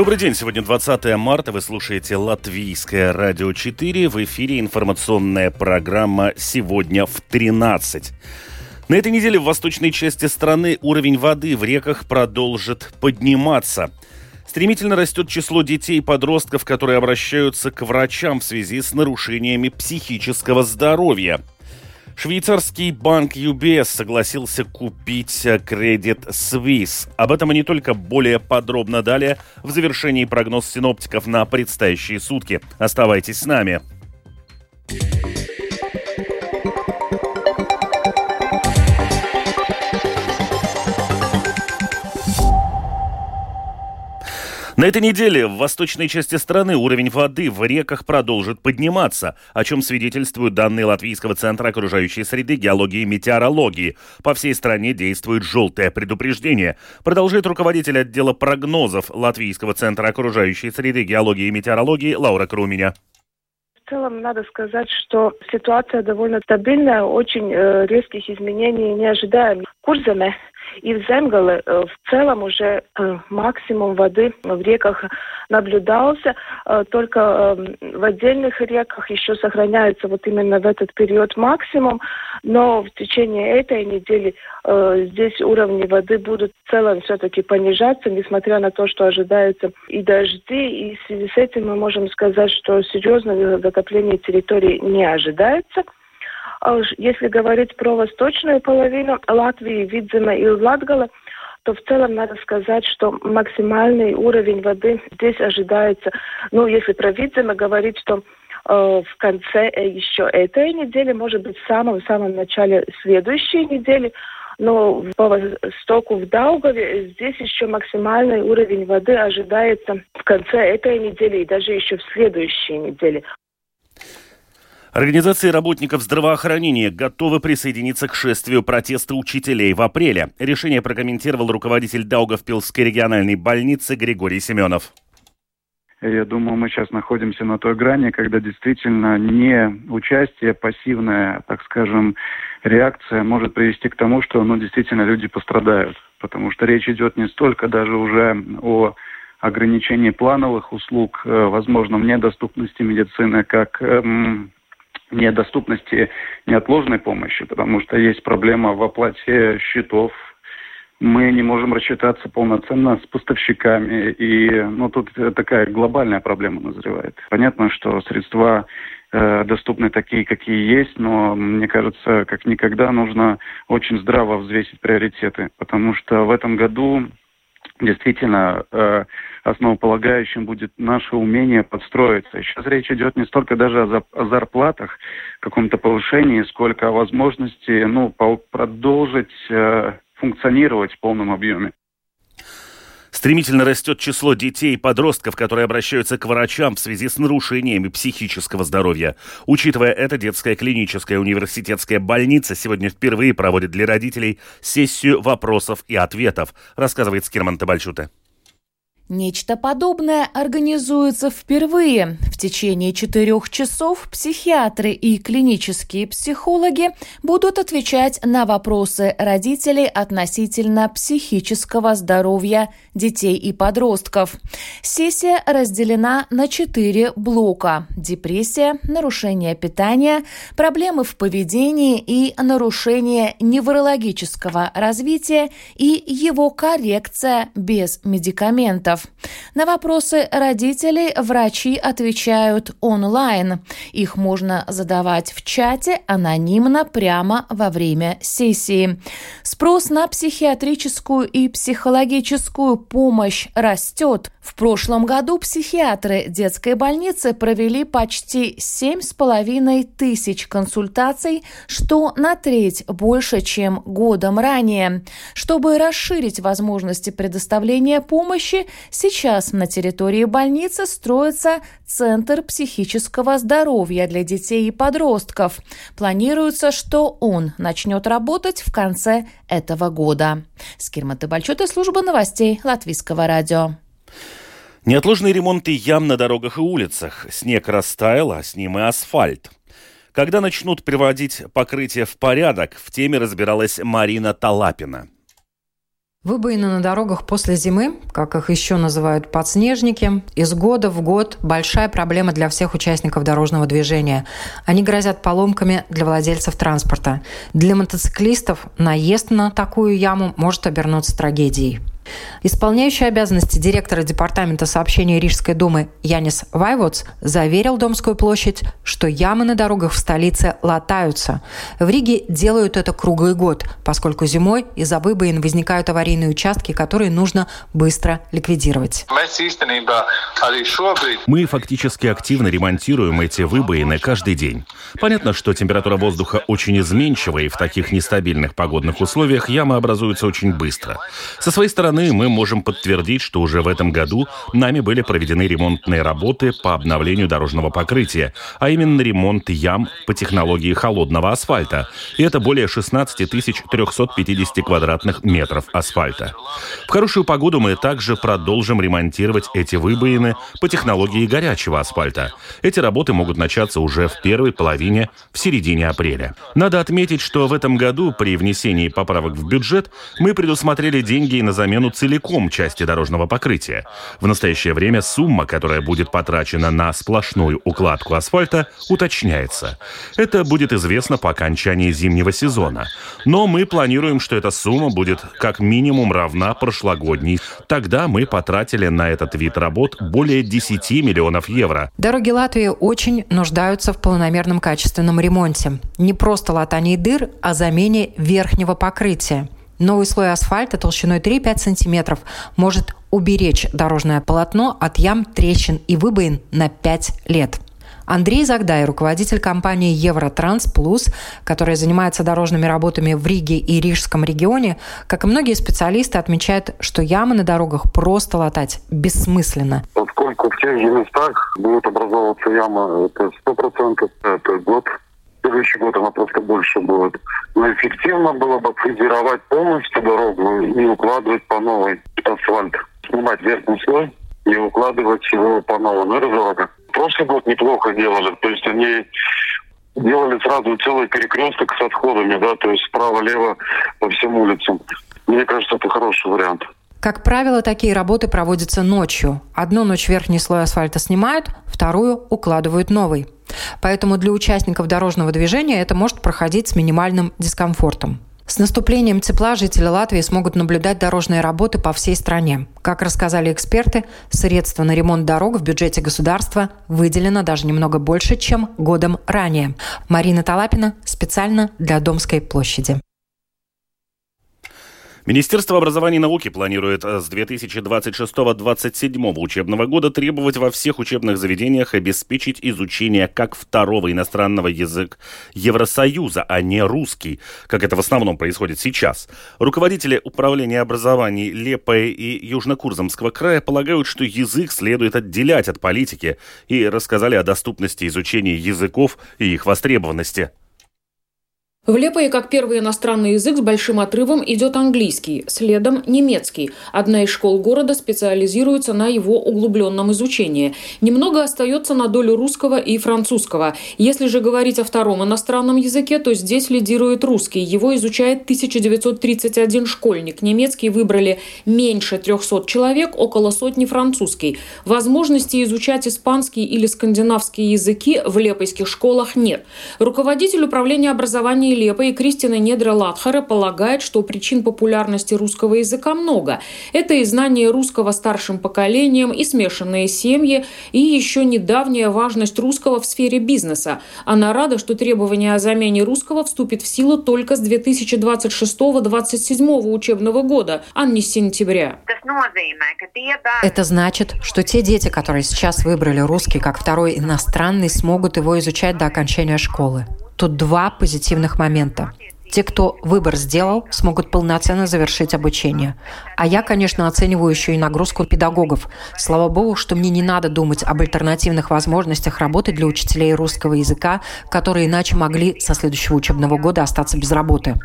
Добрый день, сегодня 20 марта, вы слушаете Латвийское радио 4, в эфире информационная программа «Сегодня в 13». На этой неделе в восточной части страны уровень воды в реках продолжит подниматься. Стремительно растет число детей и подростков, которые обращаются к врачам в связи с нарушениями психического здоровья – Швейцарский банк UBS согласился купить кредит Swiss. Об этом и не только более подробно далее в завершении прогноз синоптиков на предстоящие сутки. Оставайтесь с нами. На этой неделе в восточной части страны уровень воды в реках продолжит подниматься, о чем свидетельствуют данные Латвийского центра окружающей среды, геологии и метеорологии. По всей стране действует желтое предупреждение. Продолжает руководитель отдела прогнозов Латвийского центра окружающей среды, геологии и метеорологии Лаура Круменя. В целом надо сказать, что ситуация довольно стабильная, очень э, резких изменений не ожидаем. Курзаме и в Земгале э, в целом уже э, максимум воды в реках наблюдался, э, только в отдельных реках еще сохраняется вот именно в этот период максимум, но в течение этой недели здесь уровни воды будут в целом все-таки понижаться, несмотря на то, что ожидаются и дожди, и в связи с этим мы можем сказать, что серьезное затопление территории не ожидается. А если говорить про восточную половину Латвии, Видзема и Латгала, то в целом надо сказать, что максимальный уровень воды здесь ожидается. Ну, если про Видзема говорить, что э, в конце еще этой недели, может быть, в самом-самом начале следующей недели, но по востоку в Даугаве здесь еще максимальный уровень воды ожидается в конце этой недели и даже еще в следующей неделе. Организации работников здравоохранения готовы присоединиться к шествию протеста учителей в апреле. Решение прокомментировал руководитель Даугавпилской региональной больницы Григорий Семенов. Я думаю, мы сейчас находимся на той грани, когда действительно не участие, пассивная, так скажем, реакция может привести к тому, что ну, действительно люди пострадают. Потому что речь идет не столько даже уже о ограничении плановых услуг, э, возможном недоступности медицины, как эм, недоступности неотложной помощи, потому что есть проблема в оплате счетов. Мы не можем рассчитаться полноценно с поставщиками, и ну, тут такая глобальная проблема назревает. Понятно, что средства э, доступны такие, какие есть, но мне кажется, как никогда нужно очень здраво взвесить приоритеты, потому что в этом году действительно э, основополагающим будет наше умение подстроиться. Сейчас речь идет не столько даже о, о зарплатах, каком-то повышении, сколько о возможности ну, продолжить э, функционировать в полном объеме. Стремительно растет число детей и подростков, которые обращаются к врачам в связи с нарушениями психического здоровья. Учитывая это, детская клиническая университетская больница сегодня впервые проводит для родителей сессию вопросов и ответов, рассказывает Скирман Табальчуте. Нечто подобное организуется впервые. В течение четырех часов психиатры и клинические психологи будут отвечать на вопросы родителей относительно психического здоровья детей и подростков. Сессия разделена на четыре блока – депрессия, нарушение питания, проблемы в поведении и нарушение неврологического развития и его коррекция без медикаментов пациентов. На вопросы родителей врачи отвечают онлайн. Их можно задавать в чате анонимно прямо во время сессии. Спрос на психиатрическую и психологическую помощь растет. В прошлом году психиатры детской больницы провели почти 7,5 тысяч консультаций, что на треть больше, чем годом ранее. Чтобы расширить возможности предоставления помощи, Сейчас на территории больницы строится Центр психического здоровья для детей и подростков. Планируется, что он начнет работать в конце этого года. Скирматы Бальчута, служба новостей Латвийского радио. Неотложные ремонты ям на дорогах и улицах. Снег растаял, а с ним и асфальт. Когда начнут приводить покрытие в порядок, в теме разбиралась Марина Талапина. Выбоины на дорогах после зимы, как их еще называют подснежники, из года в год большая проблема для всех участников дорожного движения. Они грозят поломками для владельцев транспорта. Для мотоциклистов наезд на такую яму может обернуться трагедией. Исполняющий обязанности директора Департамента сообщения Рижской думы Янис Вайводс заверил Домскую площадь, что ямы на дорогах в столице латаются. В Риге делают это круглый год, поскольку зимой из-за выбоин возникают аварийные участки, которые нужно быстро ликвидировать. Мы фактически активно ремонтируем эти выбоины каждый день. Понятно, что температура воздуха очень изменчива, и в таких нестабильных погодных условиях ямы образуются очень быстро. Со своей стороны, стороны, мы можем подтвердить, что уже в этом году нами были проведены ремонтные работы по обновлению дорожного покрытия, а именно ремонт ям по технологии холодного асфальта. И это более 16 350 квадратных метров асфальта. В хорошую погоду мы также продолжим ремонтировать эти выбоины по технологии горячего асфальта. Эти работы могут начаться уже в первой половине, в середине апреля. Надо отметить, что в этом году при внесении поправок в бюджет мы предусмотрели деньги на замену целиком части дорожного покрытия. В настоящее время сумма, которая будет потрачена на сплошную укладку асфальта, уточняется. Это будет известно по окончании зимнего сезона. Но мы планируем, что эта сумма будет как минимум равна прошлогодней. Тогда мы потратили на этот вид работ более 10 миллионов евро. Дороги Латвии очень нуждаются в полномерном качественном ремонте. Не просто латании дыр, а замене верхнего покрытия. Новый слой асфальта толщиной 3-5 сантиметров может уберечь дорожное полотно от ям, трещин и выбоин на 5 лет. Андрей Загдай, руководитель компании Евротранс Плюс, которая занимается дорожными работами в Риге и Рижском регионе, как и многие специалисты, отмечает, что ямы на дорогах просто латать бессмысленно. Поскольку в тех же местах будет образовываться яма, это сто процентов, это год следующий год она просто больше будет. Но эффективно было бы фрезеровать полностью дорогу и укладывать по новой асфальт. Снимать верхний слой и укладывать его по новому. Это дорого. Прошлый год неплохо делали. То есть они делали сразу целый перекресток с отходами, да, то есть справа-лево по всем улицам. Мне кажется, это хороший вариант. Как правило, такие работы проводятся ночью. Одну ночь верхний слой асфальта снимают, вторую укладывают новый. Поэтому для участников дорожного движения это может проходить с минимальным дискомфортом. С наступлением тепла жители Латвии смогут наблюдать дорожные работы по всей стране. Как рассказали эксперты, средства на ремонт дорог в бюджете государства выделено даже немного больше, чем годом ранее. Марина Талапина специально для Домской площади. Министерство образования и науки планирует э, с 2026-2027 учебного года требовать во всех учебных заведениях обеспечить изучение как второго иностранного языка Евросоюза, а не русский, как это в основном происходит сейчас. Руководители управления образований Лепе и Южно-Курзамского края полагают, что язык следует отделять от политики и рассказали о доступности изучения языков и их востребованности. В Лепое как первый иностранный язык с большим отрывом идет английский, следом немецкий. Одна из школ города специализируется на его углубленном изучении. Немного остается на долю русского и французского. Если же говорить о втором иностранном языке, то здесь лидирует русский. Его изучает 1931 школьник. Немецкий выбрали меньше 300 человек, около сотни французский. Возможности изучать испанский или скандинавские языки в лепойских школах нет. Руководитель управления образования Евгений Лепа и Кристина Недра Латхара полагают, что причин популярности русского языка много. Это и знание русского старшим поколением, и смешанные семьи, и еще недавняя важность русского в сфере бизнеса. Она рада, что требование о замене русского вступит в силу только с 2026-2027 учебного года, а не с сентября. Это значит, что те дети, которые сейчас выбрали русский как второй иностранный, смогут его изучать до окончания школы. Тут два позитивных момента. Те, кто выбор сделал, смогут полноценно завершить обучение. А я, конечно, оцениваю еще и нагрузку педагогов. Слава богу, что мне не надо думать об альтернативных возможностях работы для учителей русского языка, которые иначе могли со следующего учебного года остаться без работы.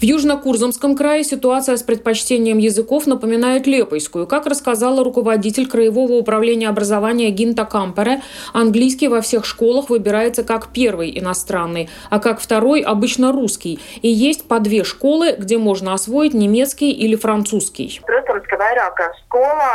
В Южно-Курзамском крае ситуация с предпочтением языков напоминает Лепойскую. Как рассказала руководитель Краевого управления образования Гинта Кампере, английский во всех школах выбирается как первый иностранный, а как второй обычно русский. И есть по две школы, где можно освоить немецкий или французский.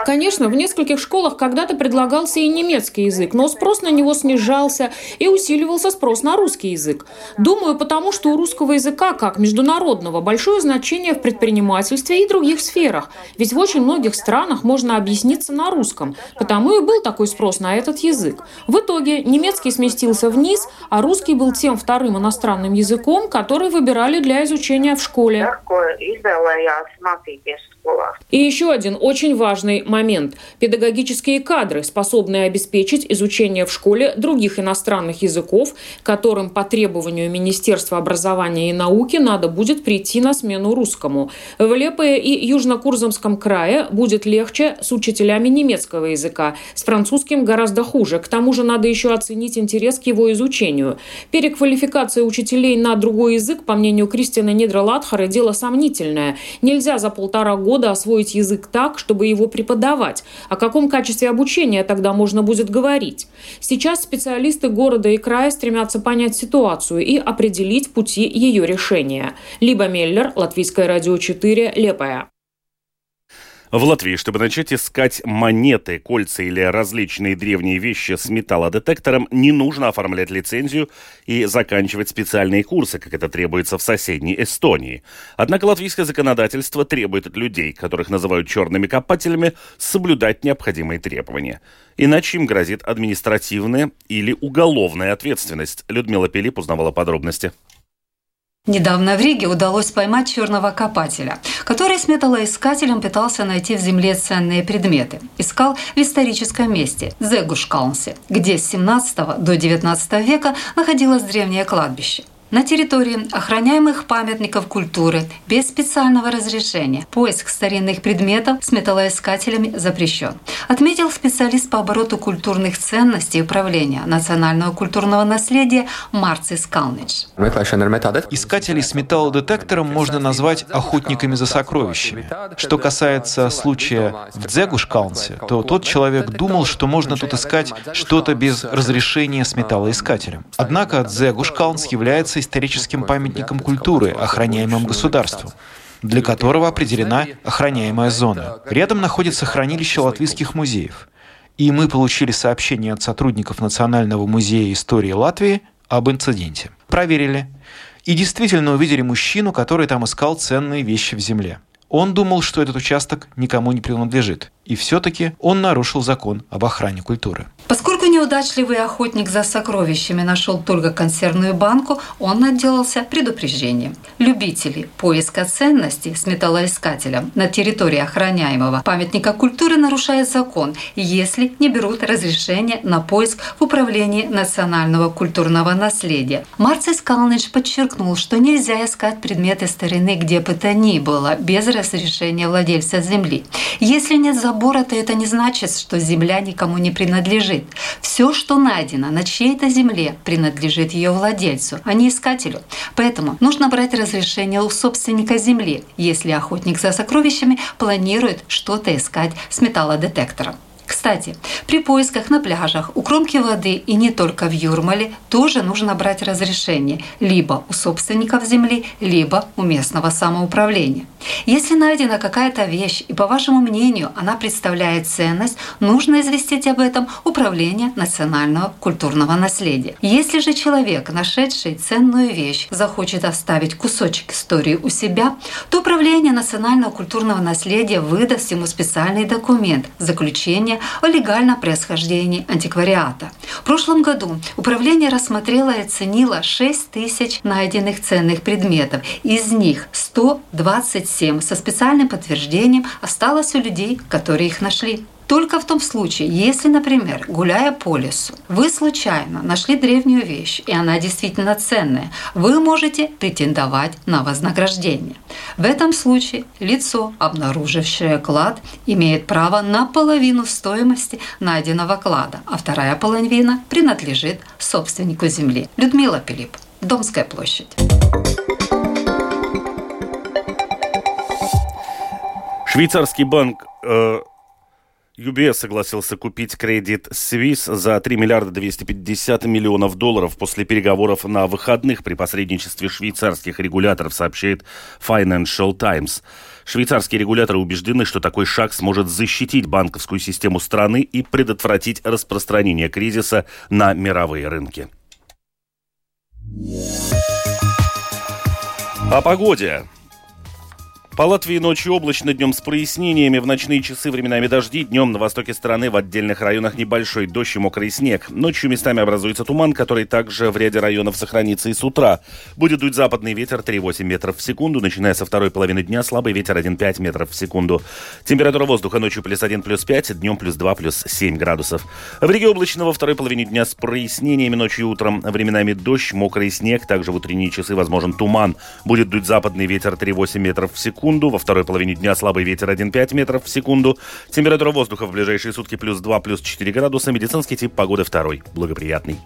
Конечно, в нескольких школах когда-то предлагался и немецкий язык, но спрос на него снижался и усиливался спрос на русский язык. Думаю, потому что у русского языка, как международного, большое значение в предпринимательстве и других сферах, ведь в очень многих странах можно объясниться на русском, потому и был такой спрос на этот язык. В итоге немецкий сместился вниз, а русский был тем вторым иностранным языком, который выбирали для изучения в школе. И еще один очень важный момент. Педагогические кадры, способные обеспечить изучение в школе других иностранных языков, которым по требованию Министерства образования и науки надо будет прийти на смену русскому. В Лепое и Южно-Курзамском крае будет легче с учителями немецкого языка. С французским гораздо хуже. К тому же надо еще оценить интерес к его изучению. Переквалификация учителей на другой язык, по мнению Кристины Нидралатхара, дело сомнительное. Нельзя за полтора года освоить язык так, чтобы его преподавать. О каком качестве обучения тогда можно будет говорить? Сейчас специалисты города и края стремятся понять ситуацию и определить пути ее решения. Либо Меллер, Латвийское радио 4, Лепая. В Латвии, чтобы начать искать монеты, кольца или различные древние вещи с металлодетектором, не нужно оформлять лицензию и заканчивать специальные курсы, как это требуется в соседней Эстонии. Однако латвийское законодательство требует от людей, которых называют черными копателями, соблюдать необходимые требования. Иначе им грозит административная или уголовная ответственность. Людмила Пилип узнавала подробности. Недавно в Риге удалось поймать черного копателя, который с металлоискателем пытался найти в земле ценные предметы. Искал в историческом месте – Зегушкалнсе, где с 17 до 19 века находилось древнее кладбище на территории охраняемых памятников культуры без специального разрешения. Поиск старинных предметов с металлоискателями запрещен. Отметил специалист по обороту культурных ценностей управления национального культурного наследия Марцис Калнич. Искателей с металлодетектором можно назвать охотниками за сокровищами. Что касается случая в Дзегушкалнсе, то тот человек думал, что можно тут искать что-то без разрешения с металлоискателем. Однако Дзегушкалнс является является историческим памятником культуры, охраняемым государством для которого определена охраняемая зона. Рядом находится хранилище латвийских музеев. И мы получили сообщение от сотрудников Национального музея истории Латвии об инциденте. Проверили. И действительно увидели мужчину, который там искал ценные вещи в земле. Он думал, что этот участок никому не принадлежит. И все-таки он нарушил закон об охране культуры. Поскольку неудачливый охотник за сокровищами нашел только консервную банку, он отделался предупреждением. Любители поиска ценностей с металлоискателем на территории охраняемого памятника культуры нарушают закон, если не берут разрешение на поиск в Управлении национального культурного наследия. Марцис Калныч подчеркнул, что нельзя искать предметы старины где бы то ни было без разрешения владельца земли. Если нет забора, забора-то это не значит, что земля никому не принадлежит. Все, что найдено на чьей-то земле, принадлежит ее владельцу, а не искателю. Поэтому нужно брать разрешение у собственника земли, если охотник за сокровищами планирует что-то искать с металлодетектором. Кстати, при поисках на пляжах, у кромки воды и не только в Юрмале тоже нужно брать разрешение либо у собственников земли, либо у местного самоуправления. Если найдена какая-то вещь и, по вашему мнению, она представляет ценность, нужно известить об этом Управление национального культурного наследия. Если же человек, нашедший ценную вещь, захочет оставить кусочек истории у себя, то Управление национального культурного наследия выдаст ему специальный документ – заключение сведения о легальном происхождении антиквариата. В прошлом году управление рассмотрело и оценило 6 тысяч найденных ценных предметов. Из них 127 со специальным подтверждением осталось у людей, которые их нашли. Только в том случае, если, например, гуляя по лесу, вы случайно нашли древнюю вещь, и она действительно ценная, вы можете претендовать на вознаграждение. В этом случае лицо, обнаружившее клад, имеет право на половину стоимости найденного клада, а вторая половина принадлежит собственнику земли. Людмила Пилип, Домская площадь. Швейцарский банк э, UBS согласился купить кредит Swiss за 3 миллиарда 250 миллионов долларов после переговоров на выходных при посредничестве швейцарских регуляторов, сообщает Financial Times. Швейцарские регуляторы убеждены, что такой шаг сможет защитить банковскую систему страны и предотвратить распространение кризиса на мировые рынки. О погоде. По Латвии ночью облачно, днем с прояснениями. В ночные часы временами дожди. Днем на востоке страны в отдельных районах небольшой дождь и мокрый снег. Ночью местами образуется туман, который также в ряде районов сохранится и с утра. Будет дуть западный ветер 3,8 метров в секунду. Начиная со второй половины дня слабый ветер 1,5 метров в секунду. Температура воздуха ночью плюс 1, плюс 5, днем плюс 2, плюс 7 градусов. В Риге облачно во второй половине дня с прояснениями. Ночью и утром временами дождь, мокрый снег. Также в утренние часы возможен туман. Будет дуть западный ветер 3,8 метров в секунду секунду. Во второй половине дня слабый ветер 1,5 метров в секунду. Температура воздуха в ближайшие сутки плюс 2, плюс 4 градуса. Медицинский тип погоды второй. Благоприятный.